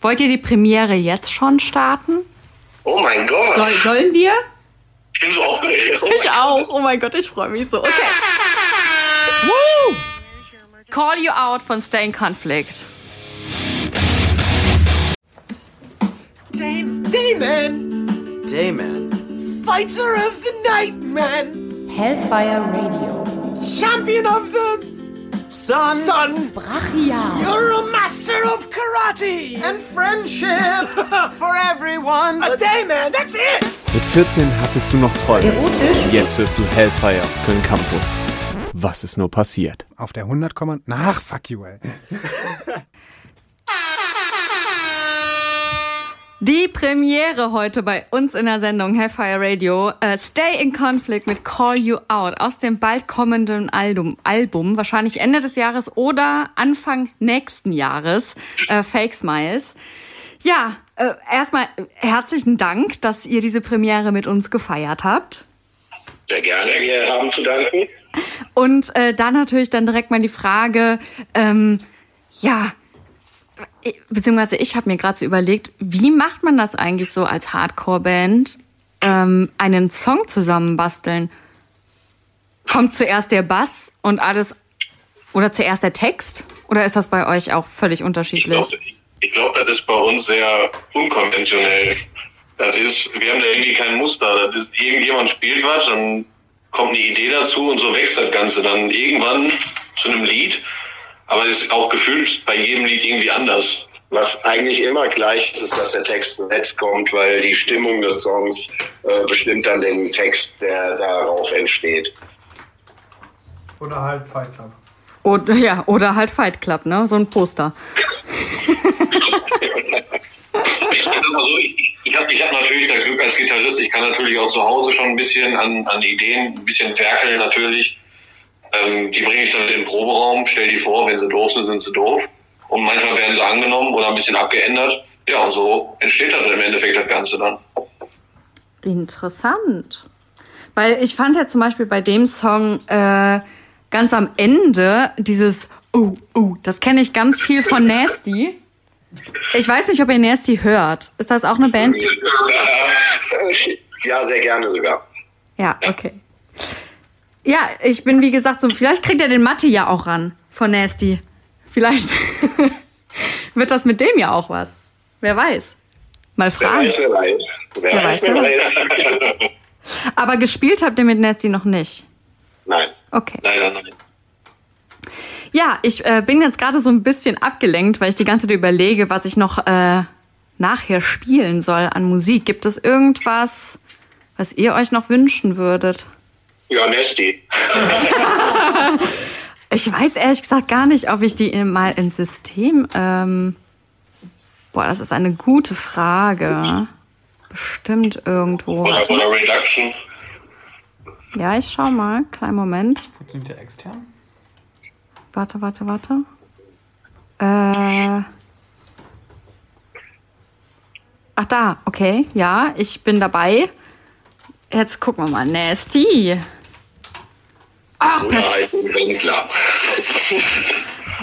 wollt ihr die Premiere jetzt schon starten? Oh mein Gott! Soll, sollen wir? Ich bin so aufgeregt. Oh Ich auch. Oh mein Gott, ich freue mich so. Okay. Woo! Call You Out von Stay in Conflict. Damon! Damon. Fighter of the night, man! Hellfire Radio. Champion of the sun! Sun! Brachia. You're a master of karate! And friendship for everyone! A Damon, that's it! Mit 14 hattest du noch Träume. Erotisch. Jetzt hörst du Hellfire auf Köln Campus. Was ist nur passiert? Auf der 100, Komma- nach fuck you, ey. Die Premiere heute bei uns in der Sendung Hellfire Radio. Äh, Stay in Conflict mit Call You Out aus dem bald kommenden Album, Album wahrscheinlich Ende des Jahres oder Anfang nächsten Jahres, äh, Fake Smiles. Ja, äh, erstmal herzlichen Dank, dass ihr diese Premiere mit uns gefeiert habt. Sehr gerne, wir haben zu danken. Und äh, dann natürlich dann direkt mal die Frage, ähm, ja, beziehungsweise ich habe mir gerade so überlegt, wie macht man das eigentlich so als Hardcore-Band, ähm, einen Song zusammenbasteln? Kommt zuerst der Bass und alles, oder zuerst der Text? Oder ist das bei euch auch völlig unterschiedlich? Ich glaube, das ist bei uns sehr unkonventionell. Das ist, wir haben da irgendwie kein Muster. Das ist, irgendjemand spielt was, dann kommt eine Idee dazu und so wächst das Ganze dann irgendwann zu einem Lied. Aber es ist auch gefühlt bei jedem Lied irgendwie anders. Was eigentlich immer gleich ist, ist, dass der Text zuletzt kommt, weil die Stimmung des Songs äh, bestimmt dann den Text, der darauf entsteht. Oder halt Fight Club. Oder, ja, oder halt Fight Club, ne? So ein Poster. Ich, so, ich, ich habe ich hab natürlich das Glück als Gitarrist, ich kann natürlich auch zu Hause schon ein bisschen an, an Ideen, ein bisschen werkeln natürlich. Ähm, die bringe ich dann in den Proberaum, stell die vor, wenn sie doof sind, sind sie doof. Und manchmal werden sie angenommen oder ein bisschen abgeändert. Ja, und so entsteht dann im Endeffekt das Ganze dann. Interessant. Weil ich fand ja zum Beispiel bei dem Song äh, ganz am Ende dieses Oh, oh, das kenne ich ganz viel von Nasty. Ich weiß nicht, ob ihr Nasty hört. Ist das auch eine Band? Ja, sehr gerne sogar. Ja, okay. Ja, ich bin wie gesagt so, vielleicht kriegt er den Matti ja auch ran von Nasty. Vielleicht wird das mit dem ja auch was. Wer weiß. Mal Wer fragen. weiß, wer weiß. Wer, Wer weiß, wer wer weiß. Aber gespielt habt ihr mit Nasty noch nicht. Nein. Okay. Leider nein. Ja, ich äh, bin jetzt gerade so ein bisschen abgelenkt, weil ich die ganze Zeit überlege, was ich noch äh, nachher spielen soll an Musik. Gibt es irgendwas, was ihr euch noch wünschen würdet? Ja, Nasty. Ich weiß ehrlich gesagt gar nicht, ob ich die mal ins System. Ähm, boah, das ist eine gute Frage. Bestimmt irgendwo. Oder, oder Reduction. Ja, ich schau mal. Kleinen Moment. Funktioniert der extern? Warte, warte, warte. Äh. Ach da, okay. Ja, ich bin dabei. Jetzt gucken wir mal. Nasty. Ach, Oder halt ein Wendler.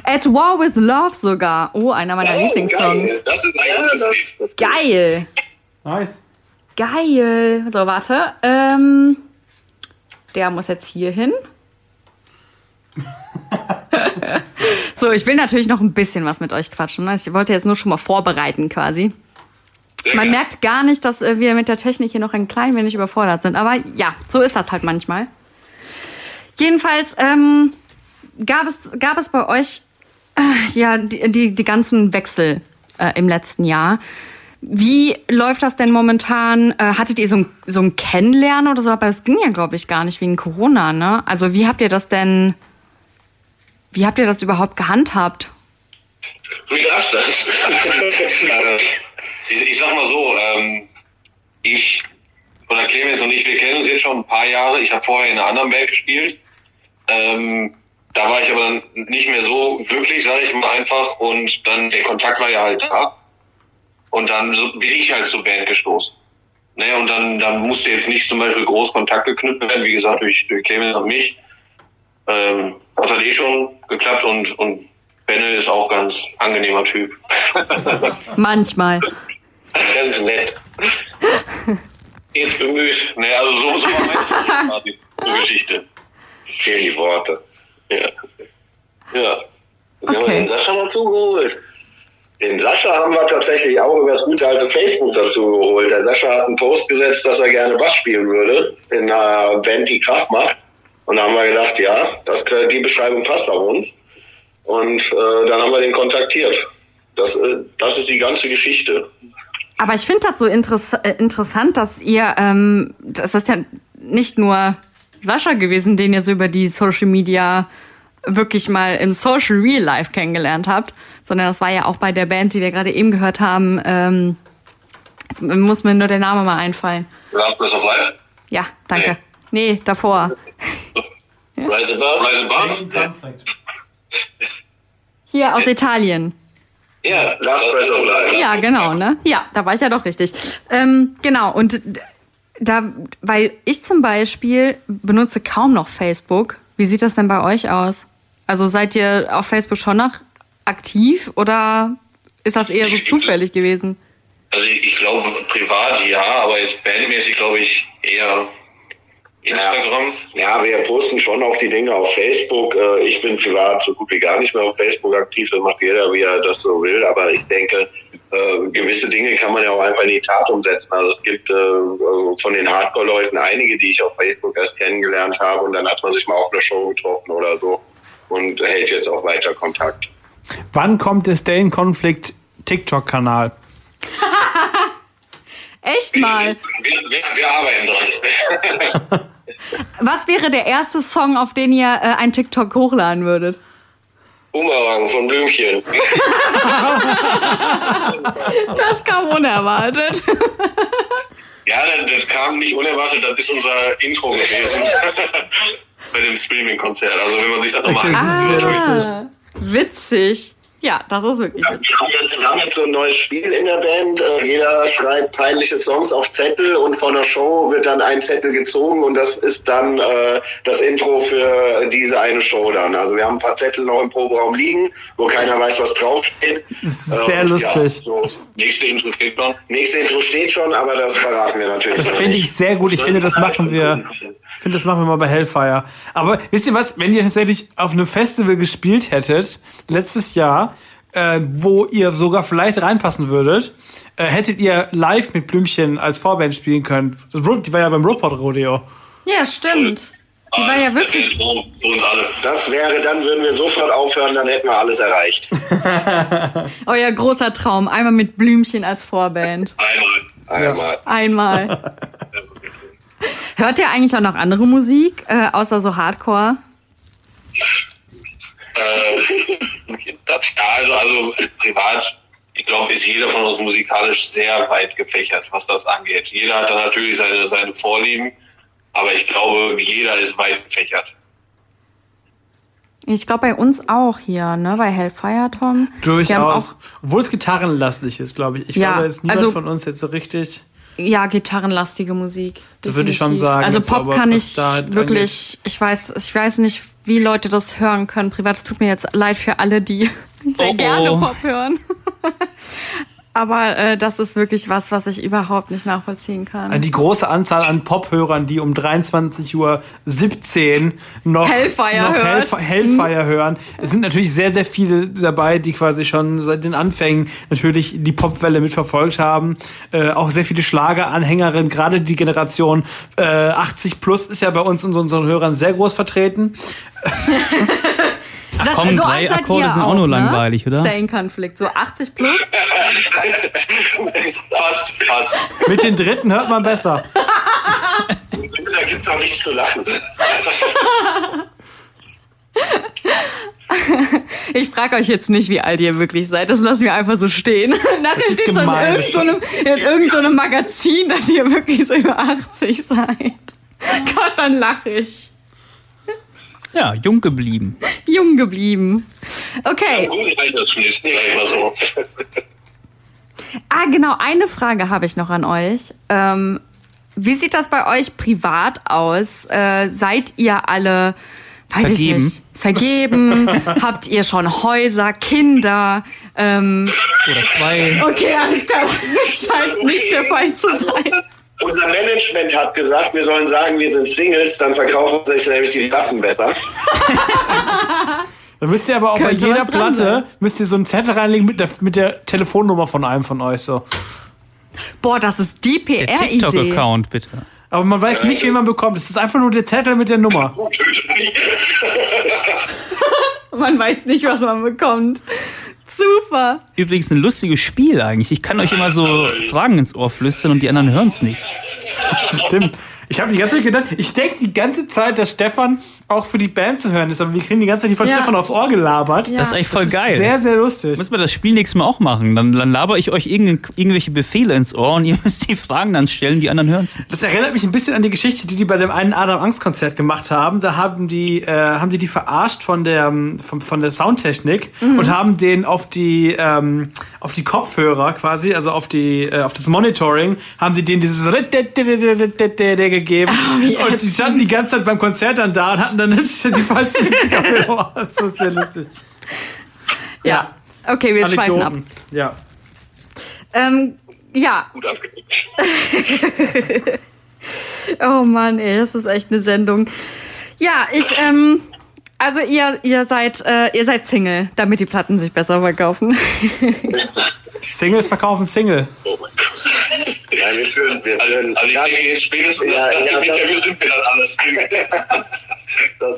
At War with Love sogar. Oh, einer meiner Lieblingssongs. Geil. Das ist ein gutes Lied. Geil. Nice. Geil. So, warte. Ähm, der muss jetzt hier hin. so, ich will natürlich noch ein bisschen was mit euch quatschen. ne? Ich wollte jetzt nur schon mal vorbereiten quasi. Man merkt gar nicht, dass äh, wir mit der Technik hier noch ein klein wenig überfordert sind. Aber ja, so ist das halt manchmal. Jedenfalls ähm, gab, es, gab es bei euch äh, ja die, die, die ganzen Wechsel äh, im letzten Jahr. Wie läuft das denn momentan? Äh, hattet ihr so ein, so ein Kennenlernen oder so? Aber das ging ja, glaube ich, gar nicht wegen Corona, ne? Also wie habt ihr das denn, wie habt ihr das überhaupt gehandhabt? Wie du das? ich, ich sag mal so, ähm, ich oder Clemens und ich, wir kennen uns jetzt schon ein paar Jahre. Ich habe vorher in einer anderen Band gespielt. Ähm, da war ich aber dann nicht mehr so glücklich, sage ich mal einfach. Und dann der Kontakt war ja halt da. Und dann bin ich halt zur Band gestoßen. Ne, und dann, dann musste jetzt nicht zum Beispiel groß Kontakt geknüpft werden, wie gesagt, durch, durch Clemens und mich. Ähm, das hat eh schon geklappt und, und Benne ist auch ganz angenehmer Typ. Manchmal. Ganz nett. Jetzt bemüht. Ne, also so, so war meine Geschichte. Fehlen die Worte. Ja. Ja. Wir haben Okay. den Sascha dazu geholt. Den Sascha haben wir tatsächlich auch über das gute alte Facebook dazu geholt. Der Sascha hat einen Post gesetzt, dass er gerne Bass spielen würde in einer Band, die Kraft macht. Und da haben wir gedacht, ja, das, die Beschreibung passt auf uns. Und äh, dann haben wir den kontaktiert. Das, äh, das ist die ganze Geschichte. Aber ich finde das so interess äh, interessant, dass ihr, ähm, das ist ja nicht nur Sascha gewesen, den ihr so über die Social Media wirklich mal im Social Real Life kennengelernt habt, sondern das war ja auch bei der Band, die wir gerade eben gehört haben. Ähm, jetzt muss mir nur der Name mal einfallen. Breath of Life. Ja, danke. Nee, davor. Rise Above. Rise Above. Hier aus Italien. Ja, Last Breath of Life. Ja, genau, ne? Ja, da war ich ja doch richtig. Ähm, genau, und da, weil ich zum Beispiel benutze kaum noch Facebook. Wie sieht das denn bei euch aus? Also seid ihr auf Facebook schon noch aktiv oder ist das eher so zufällig gewesen? Also ich, ich glaube privat ja, aber jetzt bandmäßig glaube ich eher Instagram. Ja, wir posten schon auch die Dinge auf Facebook. Äh, Ich bin privat so gut wie gar nicht mehr auf Facebook aktiv. Das macht jeder, wie er das so will. Aber ich denke, äh, gewisse Dinge kann man ja auch einfach in die Tat umsetzen. Also es gibt äh, von den Hardcore-Leuten einige, die ich auf Facebook erst kennengelernt habe. Und dann hat man sich mal auf einer Show getroffen oder so und hält jetzt auch weiter Kontakt. Wann kommt es Dane Konflikt TikTok-Kanal. Echt mal. Wir, wir, wir arbeiten dran. Was wäre der erste Song, auf den ihr äh, ein TikTok hochladen würdet? Bumerang von Blümchen. Das kam unerwartet. Ja, das, das kam nicht unerwartet, das ist unser Intro gewesen. Bei dem Streaming-Konzert. Also wenn man sich das nochmal Ah, witzig. Ja, das ist wirklich Wir haben, jetzt, wir haben jetzt so ein neues Spiel in der Band. Äh, Jeder schreibt peinliche Songs auf Zettel und von der Show wird dann ein Zettel gezogen und das ist dann äh, das Intro für diese eine Show dann. Also wir haben ein paar Zettel noch im Proberaum liegen, wo keiner weiß, was draufsteht. Sehr und lustig. Ja, so. Nächste Intro steht schon. Nächste Intro steht schon, aber das verraten wir natürlich Das finde ich sehr gut. Ich finde, das machen wir. Ich finde, das machen wir mal bei Hellfire. Aber wisst ihr was? Wenn ihr tatsächlich auf einem Festival gespielt hättet, letztes Jahr, äh, wo ihr sogar vielleicht reinpassen würdet, äh, hättet ihr live mit Blümchen als Vorband spielen können. Die war ja beim Robot Rodeo. Ja, stimmt. Die war ja wirklich. Das wäre, dann würden wir sofort aufhören, dann hätten wir alles erreicht. Euer großer Traum. Einmal mit Blümchen als Vorband. Einmal. Einmal. Hört ihr eigentlich auch noch andere Musik, äh, außer so Hardcore? Äh, das, ja, also, also privat, ich glaube, ist jeder von uns musikalisch sehr weit gefächert, was das angeht. Jeder hat da natürlich seine, seine Vorlieben, aber ich glaube, jeder ist weit gefächert. Ich glaube bei uns auch hier, ne? Bei Hellfire, Tom. Wir haben Durchaus. Obwohl es gitarrenlastig ist, glaube ich. Ich Ja, glaube, jetzt niemand also- von uns jetzt so richtig. Ja, gitarrenlastige Musik. Das würde ich schon definitiv. sagen. Also Pop kann ich halt wirklich, ich weiß, ich weiß nicht, wie Leute das hören können. Privat, es tut mir jetzt leid für alle, die sehr Oh, oh. gerne Pop hören. Aber äh, das ist wirklich was, was ich überhaupt nicht nachvollziehen kann. An die große Anzahl an Pop-Hörern, die um 23.17 Uhr noch Hellfire noch. Hellf- Hellfire hören. Es sind natürlich sehr, sehr viele dabei, die quasi schon seit den Anfängen natürlich die Popwelle mitverfolgt haben. Äh, auch sehr viele Schlageranhängerinnen, gerade die Generation äh, 80 plus ist ja bei uns unter unseren Hörern sehr groß vertreten. Ach Das- komm, so drei Akkorde sind auch nur ne? langweilig, oder? Stay-in-Konflikt, so 80 plus. fast, fast. Mit den Dritten hört man besser. Da gibt's auch nichts zu lachen. Ich frage euch jetzt nicht, wie alt ihr wirklich seid. Das lassen wir einfach so stehen. Nachher steht so in irgendeinem so irgendeinem so einem Magazin, dass ihr wirklich so über 80 seid. Gott, dann lache ich. Ja, jung geblieben. Jung geblieben. Okay. Ah, genau, eine Frage habe ich noch an euch. Ähm, wie sieht das bei euch privat aus? Äh, seid ihr alle, weiß Vergeben. ich nicht, vergeben? Habt ihr schon Häuser, Kinder? Ähm, Oder zwei. okay, alles klar. Das scheint nicht der Fall zu sein. Unser Management hat gesagt, wir sollen sagen, wir sind Singles, dann verkaufen sich nämlich die Platten besser. Da müsst ihr aber auch Könnte bei jeder Platte müsst ihr so einen Zettel reinlegen mit der, mit der Telefonnummer von einem von euch so. Boah, das ist die Der PR-Idee. TikTok-Account, bitte. Aber man weiß nicht, wen man bekommt. Es ist einfach nur der Zettel mit der Nummer. Man weiß nicht, was man bekommt. Super. Übrigens ein lustiges Spiel eigentlich. Ich kann euch immer so Fragen ins Ohr flüstern und die anderen hören es nicht. Stimmt. Ich habe die ganze Zeit gedacht, ich denke die ganze Zeit, dass Stefan auch für die Band zu hören ist, aber wir kriegen die ganze Zeit die von Ja. Stefan aufs Ohr gelabert. Ja. Das ist eigentlich voll Das ist geil. Sehr, sehr lustig. Müssen wir das Spiel nächstes Mal auch machen. Dann, dann laber ich euch irgend, irgendwelche Befehle ins Ohr und ihr müsst die Fragen dann stellen, die anderen hören es nicht. Das erinnert mich ein bisschen an die Geschichte, die die bei dem einen Adam Angst Konzert gemacht haben. Da haben die, äh, haben die die verarscht von der, ähm, von, von der Soundtechnik und haben den auf die, ähm, auf die Kopfhörer quasi, also auf die, äh, auf das Monitoring, haben die denen dieses gegeben. und die standen die ganze Zeit beim Konzert dann da und hatten dann die falsche Musik auf dem Ohr. Das ist sehr lustig. Ja. Okay, wir schweifen ab. Anekdoten. Ja. Ähm, ja. Gut. Oh Mann, ey, das ist echt eine Sendung. Ja, ich, ähm, also ihr, ihr seid, äh, ihr seid Single, damit die Platten sich besser verkaufen. Singles verkaufen Single. Ja, wir führen, wir führen. Also ich denke, jetzt spätestens Ja, nach ja, dem Interview sind wir dann alles. das,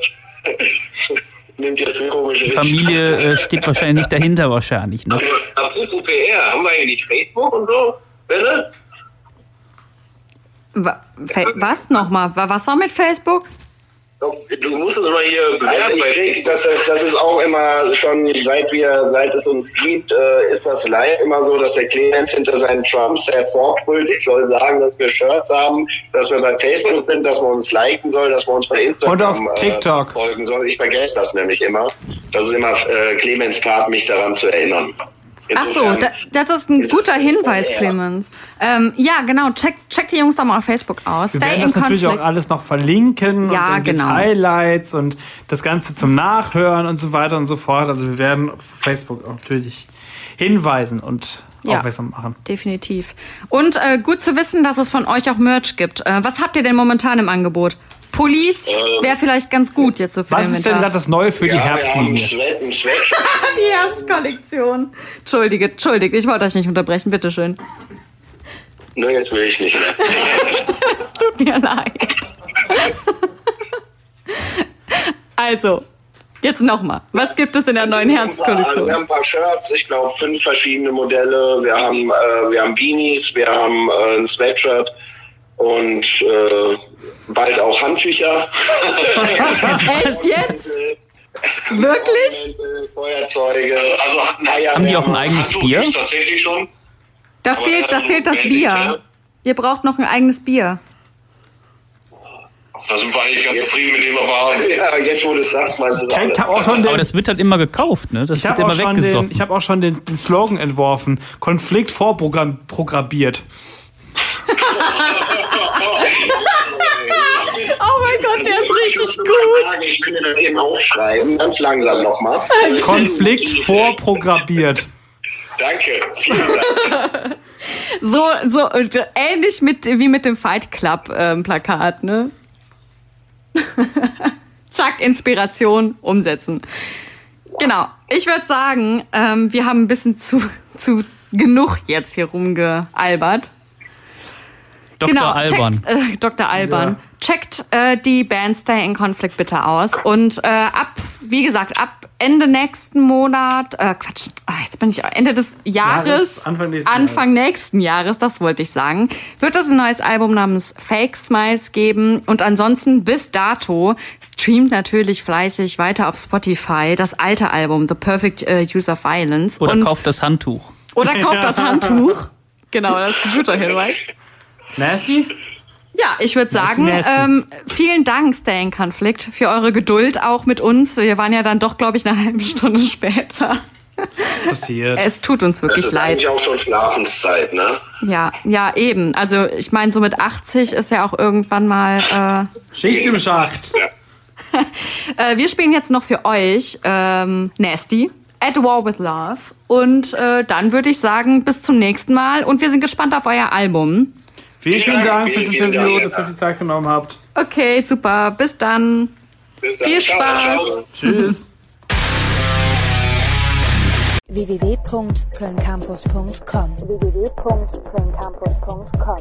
nimmt jetzt eine komische Die Familie äh, steht wahrscheinlich nicht dahinter wahrscheinlich. Ne? Apropos PR, haben wir eigentlich Facebook und so? Bitte? Was nochmal? Wa- Was war mit Facebook? Du musst es mal hier bewerten Also krieg, das, ist, das ist auch immer schon, seit wir, seit es uns gibt, äh, ist das live immer so, dass der Clemens hinter seinen Trumps hervorbrüllt. Ich soll sagen, dass wir Shirts haben, dass wir bei Facebook sind, dass man uns liken soll, dass man uns bei Instagram Und auf TikTok. Äh, folgen soll. Ich vergesse das nämlich immer. Das ist immer äh, Clemens Part, mich daran zu erinnern. Ach so, Insofern- da, das ist ein guter Hinweis, Clemens. Ähm, ja, genau. Check, check die Jungs doch mal auf Facebook aus. Wir Stay werden das natürlich Conflict. auch alles noch verlinken Ja, und dann genau. Highlights und das Ganze zum Nachhören und so weiter und so fort. Also wir werden auf Facebook natürlich hinweisen und Ja. aufmerksam machen. Definitiv. Und äh, gut zu wissen, dass es von euch auch Merch gibt. Äh, was habt ihr denn momentan im Angebot? Police wäre vielleicht ganz gut jetzt so für Was den ist denn gerade das Neue für die Ja, haben Herbstlinie? Die Herbstkollektion. Entschuldige, entschuldige, ich wollte euch nicht unterbrechen, bitteschön. Ne, jetzt will ich nicht mehr. Tut mir leid. also, jetzt nochmal. Was gibt es in der neuen Also wir Herbstkollektion? haben ein paar Shirts, ich glaube fünf verschiedene Modelle. Wir haben, äh, wir haben Beanies, wir haben äh, ein Sweatshirt und äh, bald auch Handtücher. Echt jetzt? Wirklich? Feuerzeuge. Also Eier, Haben die auch ein eigenes Handtuch Bier? tatsächlich schon. Da Aber fehlt, das da fehlt das Bier. Ihr braucht noch ein eigenes Bier. Da sind wir eigentlich ganz zufrieden mit dem, haben. Ja, jetzt wo du es sagst, meinst du es Ich habe auch schon Aber den, das wird halt immer gekauft, ne? Das ich wird hab auch immer schon den, weggesoffen. ich hab auch schon den, den Slogan entworfen. Konflikt vorprogrammiert. Oh mein Gott, der ist richtig gut. Ich mir das eben aufschreiben, ganz langsam nochmal. Konflikt vorprogrammiert. Danke, Dank. So, so äh, ähnlich mit, wie mit dem Fight Club ähm, Plakat, ne? Zack, Inspiration, umsetzen. Genau. Ich würde sagen, ähm, wir haben ein bisschen zu, zu genug jetzt hier rumgealbert. Dr. Genau, Alban. Checkt, äh, Dr. Alban. Checkt äh, die Band Stay in Conflict bitte aus. Und äh, ab, wie gesagt, ab Ende nächsten Monat, äh, Quatsch, ah, jetzt bin ich Ende des Jahres, Jahres, Anfang nächsten Anfang Jahres. nächsten Jahres, das wollte ich sagen, wird es ein neues Album namens Fake Smiles geben. Und ansonsten bis dato streamt natürlich fleißig weiter auf Spotify das alte Album The Perfect äh, Use of Violence. Oder und, kauft das Handtuch. oder kauft das Handtuch. Genau, das ist ein guter Hinweis. Nasty? Ja, ich würde sagen, ähm, vielen Dank, Stay in Conflict, für eure Geduld auch mit uns. Wir waren ja dann doch, glaube ich, eine halbe Stunde später. Passiert. Es tut uns Das wirklich ist leid. eigentlich auch schon Schlafenszeit, ne? Ja, ja, eben. Also ich meine, so mit 80 ist ja auch irgendwann mal. Schicht im Schacht. Äh, äh, wir spielen jetzt noch für euch ähm, Nasty. At War with Love. Und äh, dann würde ich sagen, bis zum nächsten Mal. Und wir sind gespannt auf euer Album. Vielen, vielen Dank fürs Vielen, vielen Interview, Dank. dass ihr die Zeit genommen habt. Okay, super. Bis dann. Bis dann. Viel Ciao, Spaß. ciao. Tschüss. www.kölncampus.com www.kölncampus.com